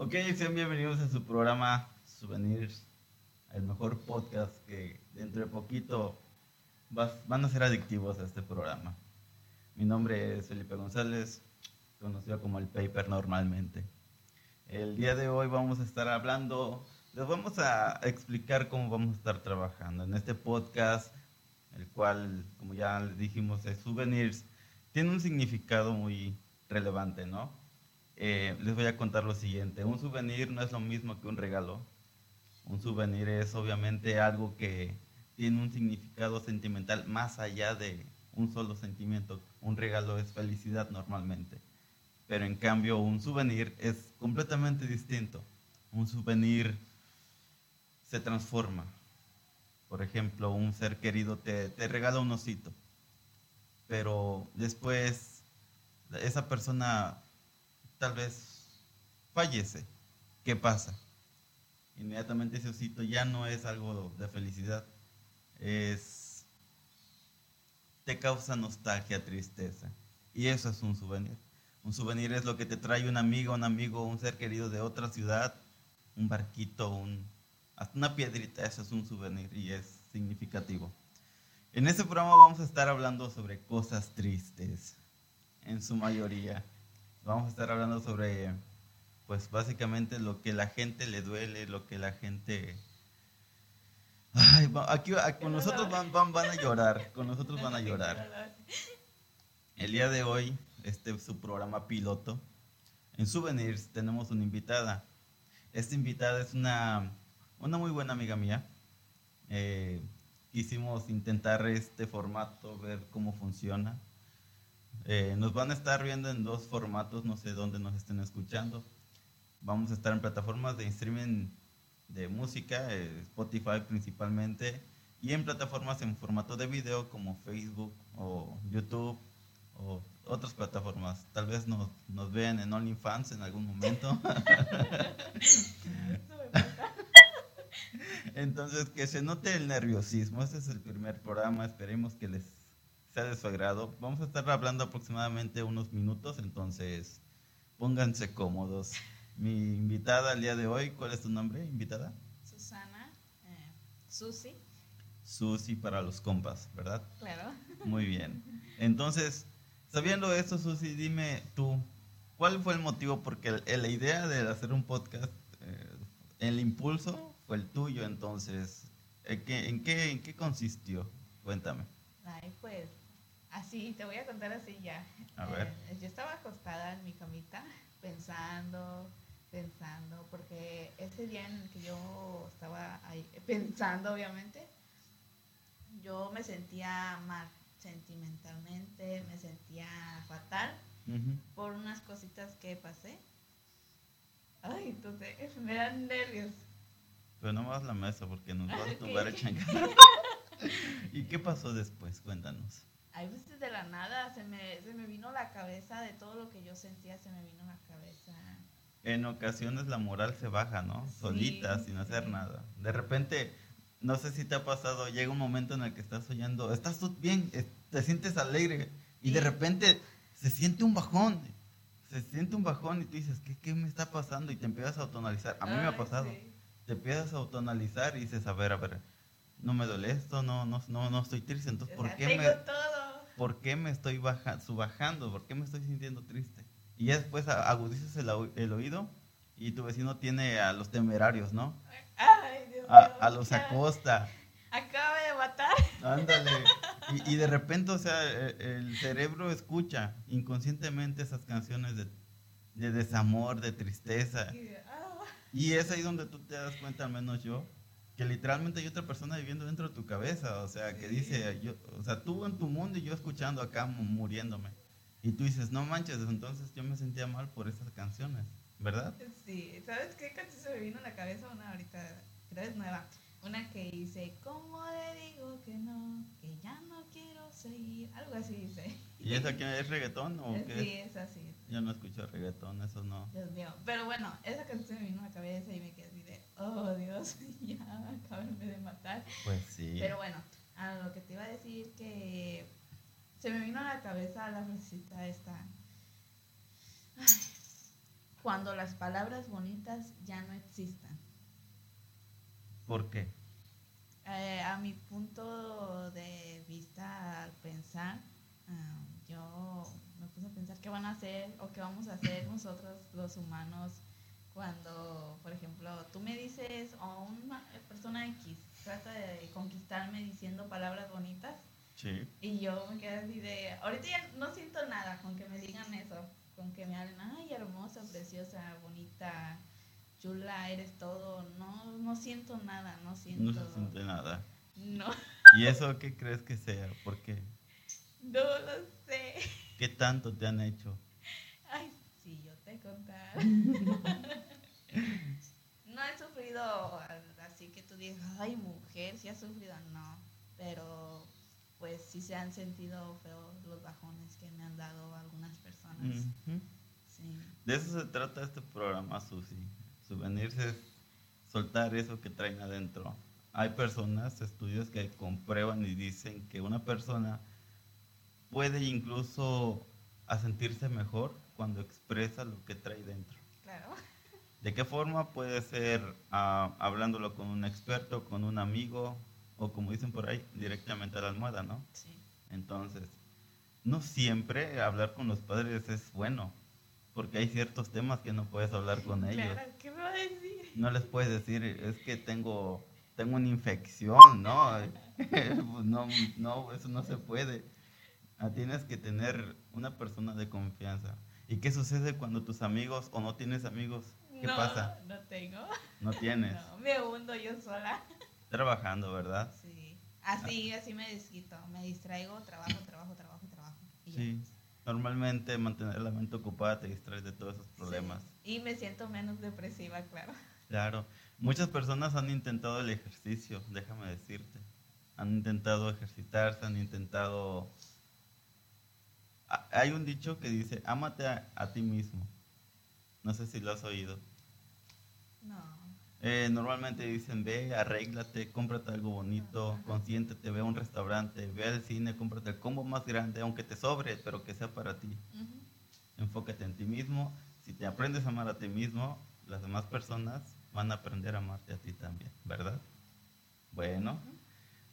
Ok, sean bienvenidos a su programa Souvenirs, el mejor podcast que dentro de poquito van a ser adictivos a este programa. Mi nombre es Felipe González, conocido como el Paper normalmente. El día de hoy vamos a estar hablando, les vamos a explicar cómo vamos a estar trabajando en este podcast, el cual, como ya les dijimos, es Souvenirs, tiene un significado muy relevante, ¿no? Eh, les voy a contar lo siguiente. Un souvenir no es lo mismo que un regalo. Un souvenir es obviamente algo que tiene un significado sentimental más allá de un solo sentimiento. Un regalo es felicidad normalmente. Pero en cambio un souvenir es completamente distinto. Un souvenir se transforma. Por ejemplo, un ser querido te, te regala un osito. Pero después esa persona tal vez fallece. ¿Qué pasa? Inmediatamente ese osito ya no es algo de felicidad, es te causa nostalgia, tristeza. Y eso es un souvenir. Un souvenir es lo que te trae un amigo, un amigo, un ser querido de otra ciudad, un barquito, un, hasta una piedrita, eso es un souvenir y es significativo. En este programa vamos a estar hablando sobre cosas tristes, en su mayoría vamos a estar hablando sobre, pues básicamente lo que la gente le duele, lo que la gente... Ay, aquí, con nosotros van, van, van, a llorar, con nosotros van a llorar. El día de hoy, este es su programa piloto. En Souvenirs tenemos una invitada. Esta invitada es una, una muy buena amiga mía. Eh, quisimos intentar este formato, ver cómo funciona. Eh, nos van a estar viendo en dos formatos, no sé dónde nos estén escuchando. Vamos a estar en plataformas de streaming de música, eh, Spotify principalmente, y en plataformas en formato de video como Facebook o YouTube o otras plataformas. Tal vez nos, nos vean en OnlyFans en algún momento. Entonces, que se note el nerviosismo. Este es el primer programa. Esperemos que les de su agrado. Vamos a estar hablando aproximadamente unos minutos, entonces pónganse cómodos. Mi invitada al día de hoy, ¿cuál es tu nombre, invitada? Susana, eh, Susi. Susi para los compas, ¿verdad? Claro. Muy bien. Entonces, sabiendo esto, Susi, dime tú, ¿cuál fue el motivo? Porque la idea de hacer un podcast, eh, el impulso fue el tuyo, entonces, ¿en qué, en qué, en qué consistió? Cuéntame. Ay, pues Así, te voy a contar así ya. A ver. Eh, yo estaba acostada en mi camita pensando, pensando, porque ese día en el que yo estaba ahí pensando, obviamente, yo me sentía mal sentimentalmente, me sentía fatal por unas cositas que pasé. Ay, entonces me dan nervios. Pero no más la mesa porque nos va a tumbar el ¿Y qué pasó después? Cuéntanos ahí pues de la nada se me, se me vino la cabeza de todo lo que yo sentía, se me vino la cabeza. En ocasiones la moral se baja, ¿no? Solita, sin hacer nada. De repente, no sé si te ha pasado, llega un momento en el que estás soñando, estás bien, te sientes alegre y de repente se siente un bajón. Se siente un bajón y tú dices, ¿qué, qué me está pasando? Y te empiezas a autonalizar. A mí me ha pasado. Te empiezas a autonalizar y dices, a ver, a ver, no me duele esto, no, no, no, no estoy triste, entonces, ¿por qué me...? ¿Por qué me estoy subajando? ¿Por qué me estoy sintiendo triste? Y ya después agudizas el, oído y tu vecino tiene a los temerarios, ¿no? Ay, Dios a, los Acosta. Acaba de matar. Ándale. Y, de repente, o sea, e, el, cerebro escucha inconscientemente esas canciones de, desamor, de tristeza. Ah. Y es ahí donde tú te das cuenta, al menos yo, que literalmente hay otra persona viviendo dentro de tu cabeza, o sea, que dice, yo, o sea, tú en tu mundo y yo escuchando acá muriéndome. Y tú dices, no manches, entonces yo me sentía mal por esas canciones, ¿verdad? Sí, ¿sabes qué canción se me vino a la cabeza? Una ahorita, creo es nueva. Una que dice, ¿cómo le digo que no? Que ya no quiero seguir. Algo así dice. ¿Y esa que es reggaetón o qué? Sí, es así. Yo no escucho reggaetón, eso no. Dios mío. Pero bueno, esa canción me vino a la cabeza y me quedé oh Dios, ya, acábenme de matar. Pues sí. Pero bueno, a lo que te iba a decir que se me vino a la cabeza la frasecita esta. cuando las palabras bonitas ya no existan. ¿Por qué? Eh, a mi punto de vista, al pensar, yo me puse a pensar qué van a hacer o qué vamos a hacer nosotros los humanos cuando, por ejemplo, tú me dices o una persona X trata de conquistarme diciendo palabras bonitas. Sí. Y yo me quedé así de, ahorita ya no siento nada con que me digan eso, con que me hablen, ay, hermosa, preciosa, bonita, chula, eres todo. No, no siento nada, no siento. No se siente nada. No, ¿Y eso qué crees que sea? ¿Por qué? no lo sé. ¿Qué tanto te han hecho? Ay, si yo te contara. no he sufrido así que tú digas, ay, mujer, si has sufrido, no. Pero pues sí se han sentido feos los bajones que me han dado algunas personas. Sí. De eso se trata este programa, Susi. Souvenirs es soltar eso que traen adentro. Hay personas, estudios que comprueban y dicen que una persona puede incluso a sentirse mejor cuando expresa lo que trae dentro. Claro. ¿De qué forma? Puede ser ah, hablándolo con un experto, con un amigo o como dicen por ahí, directamente a la almohada, ¿no? Sí. Entonces, no siempre hablar con los padres es bueno, porque hay ciertos temas que no puedes hablar con ellos. Claro, ¿qué me va a decir? No les puedes decir, es que tengo, tengo una infección, ¿no? No, no, eso no se puede. Ah, Tienes que tener una persona de confianza. ¿Y qué sucede cuando tus amigos o no tienes amigos? ¿Qué no, pasa? No tengo. No tienes. No, me hundo yo sola. Trabajando, ¿verdad? Sí. Así, así me desquito. Me distraigo, trabajo, trabajo, trabajo, trabajo. y ya. Sí. Normalmente mantener la mente ocupada te distrae de todos esos problemas. Sí. Y me siento menos depresiva, claro. Claro. Muchas personas han intentado el ejercicio, déjame decirte. Han intentado ejercitarse, han intentado... Ha- Hay un dicho que dice, ámate a, a ti mismo. No sé si lo has oído. No. Eh, normalmente dicen, ve, arréglate, cómprate algo bonito, Ajá. consiéntete, ve a un restaurante, ve al cine, cómprate el combo más grande, aunque te sobre, pero que sea para ti. Ujú. Enfócate en ti mismo. Si te aprendes a amar a ti mismo, las demás personas van a aprender a amarte a ti también, ¿verdad? Bueno,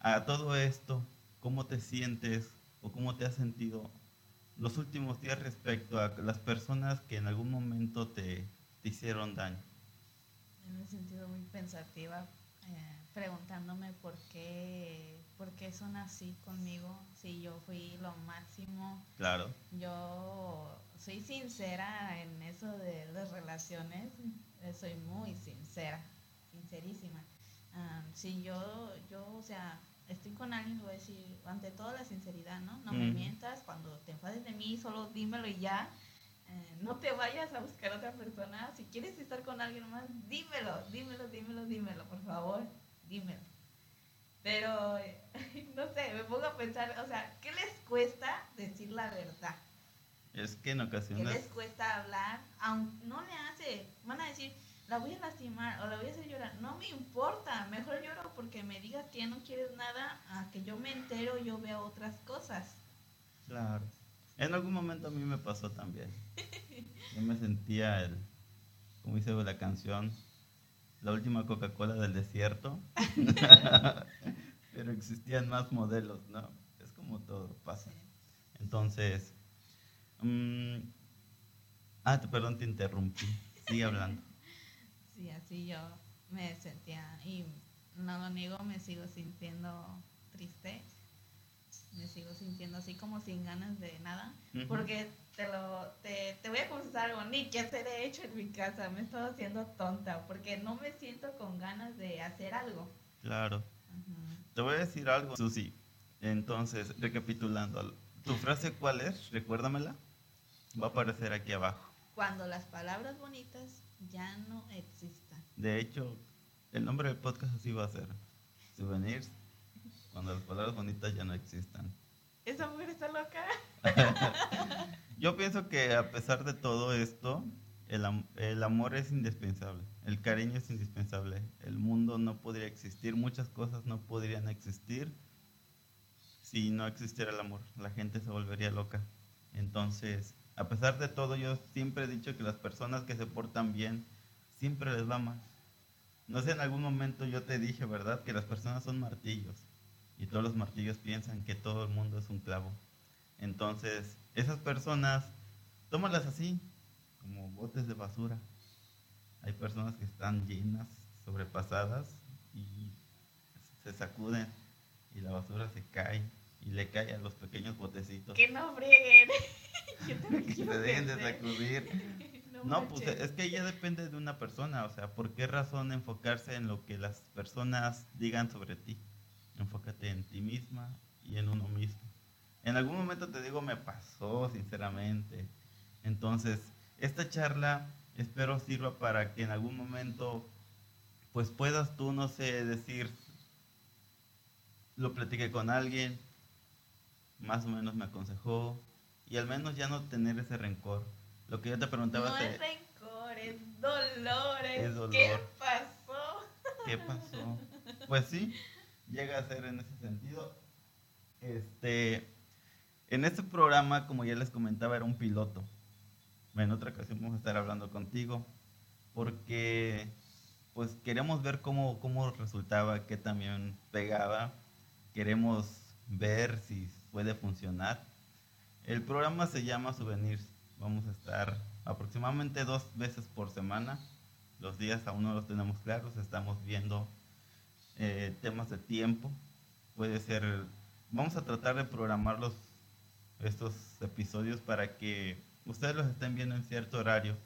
a todo esto, ¿cómo te sientes o cómo te has sentido los últimos días respecto a las personas que en algún momento te, te hicieron daño? Me he sentido muy pensativa, eh, preguntándome por qué, por qué son así conmigo, si yo fui lo máximo. Claro, Yo soy sincera en eso de las relaciones, eh, soy muy sincera, sincerísima. Ah, si yo, yo, o sea, estoy con alguien, voy a decir, ante todo la sinceridad, ¿no? No me Ujú. mientas, cuando te mí, solo dímelo y ya. Eh, no te vayas a buscar a otra persona. Si quieres estar con alguien más, dímelo, dímelo, dímelo, dímelo, por favor, dímelo. Pero, no sé, me pongo a pensar, o sea, ¿qué les cuesta decir la verdad? es que en ¿Qué ocasiones... les cuesta hablar? Aunque no le hace, van a decir, la voy a lastimar o la voy a hacer llorar. No me importa, mejor lloro porque me digas que ya no quieres nada, a que yo me entero, yo veo otras cosas. Claro. En algún momento a mí me pasó también. Yo me sentía el, como dice la canción, la última Coca-Cola del desierto. Pero existían más modelos, ¿no? Es como todo pasa. Entonces, mm, ah, perdón, te interrumpí. Sigue hablando. Sí, así yo me sentía, y no lo niego, me sigo sintiendo triste, me sigo sintiendo así como sin ganas de nada, porque te, lo, te, te voy a confesar algo, ni qué hacer he hecho en mi casa, me he estado haciendo tonta, porque no me siento con ganas de hacer algo. Claro. Te voy a decir algo, Susi. Entonces, recapitulando, ¿tu frase cuál es? Recuérdamela. Va a aparecer aquí abajo. Cuando las palabras bonitas ya no existan. De hecho, el nombre del podcast así va a ser. Souvenirs, cuando las palabras bonitas ya no existan. ¿Esa mujer está loca? Yo pienso que a pesar de todo esto, el, am- el amor es indispensable, el cariño es indispensable, el mundo no podría existir, muchas cosas no podrían existir si no existiera el amor, la gente se volvería loca. Entonces, A pesar de todo, yo siempre he dicho que las personas que se portan bien, siempre les va mal. No sé, en algún momento yo te dije, ¿verdad? Que las personas son martillos. Y todos los martillos piensan que todo el mundo es un clavo. Entonces, esas personas, tómalas así, como botes de basura. Hay personas que están llenas, sobrepasadas, y se sacuden, y la basura se cae, y le cae a los pequeños botecitos. Que no frieguen. que se dejen de sacudir. No, pues es que ya depende de una persona, o sea, ¿por qué razón enfocarse en lo que las personas digan sobre ti? Enfócate en ti misma y en uno mismo. En algún momento te digo, me pasó, sinceramente. Entonces, esta charla espero sirva para que en algún momento, pues puedas tú, no sé, decir, lo platiqué con alguien, más o menos me aconsejó, y al menos ya no tener ese rencor lo que yo te preguntaba... No es rencor, es dolor. Es dolor. ¿Qué pasó? ¿Qué pasó? Pues sí, llega a ser en ese sentido. Este, en este programa, como ya les comentaba, era un piloto. En otra ocasión vamos a estar hablando contigo porque pues queremos ver cómo, cómo resultaba, qué también pegaba. Queremos ver si puede funcionar. El programa se llama Souvenirs Vamos a estar aproximadamente dos veces por semana. Los días aún no los tenemos claros, estamos viendo eh, temas de tiempo. Puede ser, vamos a tratar de programar los, estos episodios para que ustedes los estén viendo en cierto horario.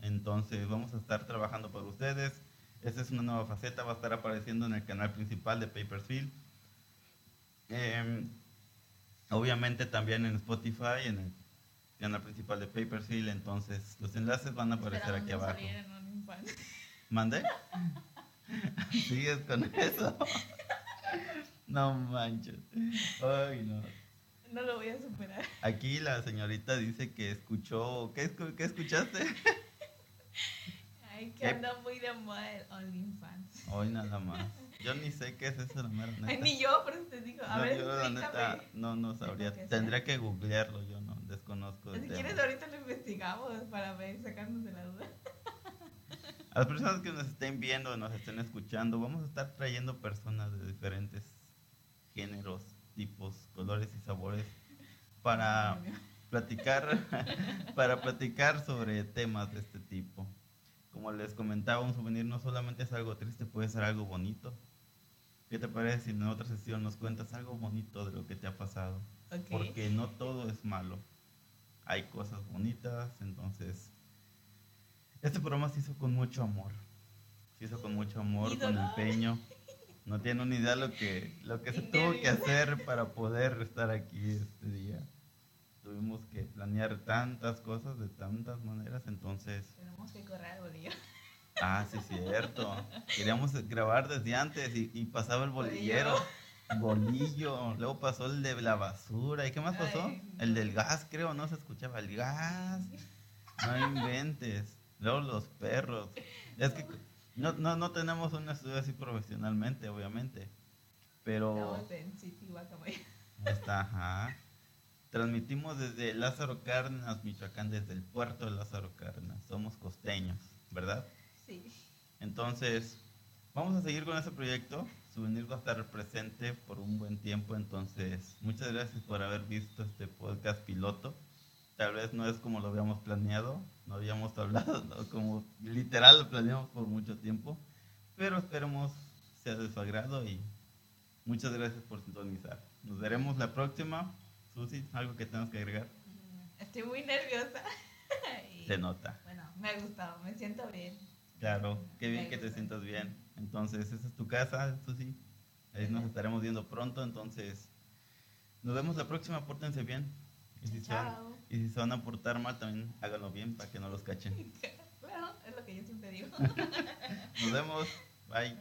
Entonces vamos a estar trabajando para ustedes. Esta es una nueva faceta, va a estar apareciendo en el canal principal de Papersfield. Em, obviamente también en Spotify, en el canal principal de Paperfield, entonces los enlaces van a aparecer aquí abajo. ¿Mande? ¿Sigues con eso? no manches. Ay, no. No lo voy a superar. Aquí la señorita dice que escuchó. ¿Qué, qué escuchaste? Ay, que anda muy de moda el OnlyFans. Hoy nada más. Yo ni sé qué es eso, la mera neta. Ay, ni yo, pero te digo. A ver, yo la neta no, no sabría. Tendría que googlearlo, yo no desconozco. Si quieres, ahorita lo investigamos para ver, sacarnos de la duda. A las personas que nos estén viendo, nos estén escuchando, vamos a estar trayendo personas de diferentes géneros, tipos, colores y sabores para platicar, para platicar sobre temas de este tipo. Como les comentaba, un souvenir no solamente es algo triste, puede ser algo bonito. ¿Qué te parece si en otra sesión nos cuentas algo bonito de lo que te ha pasado? Porque no todo es malo. Hay cosas bonitas, entonces... Este programa se hizo con mucho amor. Se hizo con mucho amor, con empeño. No tiene una idea lo que, lo que se tuvo que hacer para poder estar aquí este día. Tuvimos que planear tantas cosas de tantas maneras, entonces... Tenemos que correr bolillo. Ah, sí, cierto. Queríamos grabar desde antes y, pasaba el bolillero. Bolillo. Luego pasó el de la basura. ¿Y qué más pasó? El del gas, creo, no se escuchaba el gas. No inventes. Luego los perros. Es que no, no, no tenemos un estudio así profesionalmente, obviamente. Pero. Está, ajá. Transmitimos desde Lázaro Cárdenas, Michoacán, desde el puerto de Lázaro Cárdenas. Somos costeños, ¿verdad? Sí. Entonces, vamos a seguir con ese proyecto. Souvenir va a estar presente por un buen tiempo, entonces muchas gracias por haber visto este podcast piloto. Tal vez no es como lo habíamos planeado, no habíamos hablado, como literal lo planeamos por mucho tiempo, pero esperemos sea de su agrado y muchas gracias por sintonizar. Nos veremos la próxima. Susi, ¿algo que tengas que agregar? Estoy muy nerviosa. Se nota. Bueno, me ha gustado, me siento bien. Claro, qué bien que te sientas bien. Entonces, esa es tu casa, Susi. Ahí nos estaremos viendo pronto. Entonces, nos vemos la próxima. Pórtense bien. Y si, Chao. y si se van a portar mal, también háganlo bien para que no los cachen. Claro, es lo que yo siempre digo. nos vemos. Bye.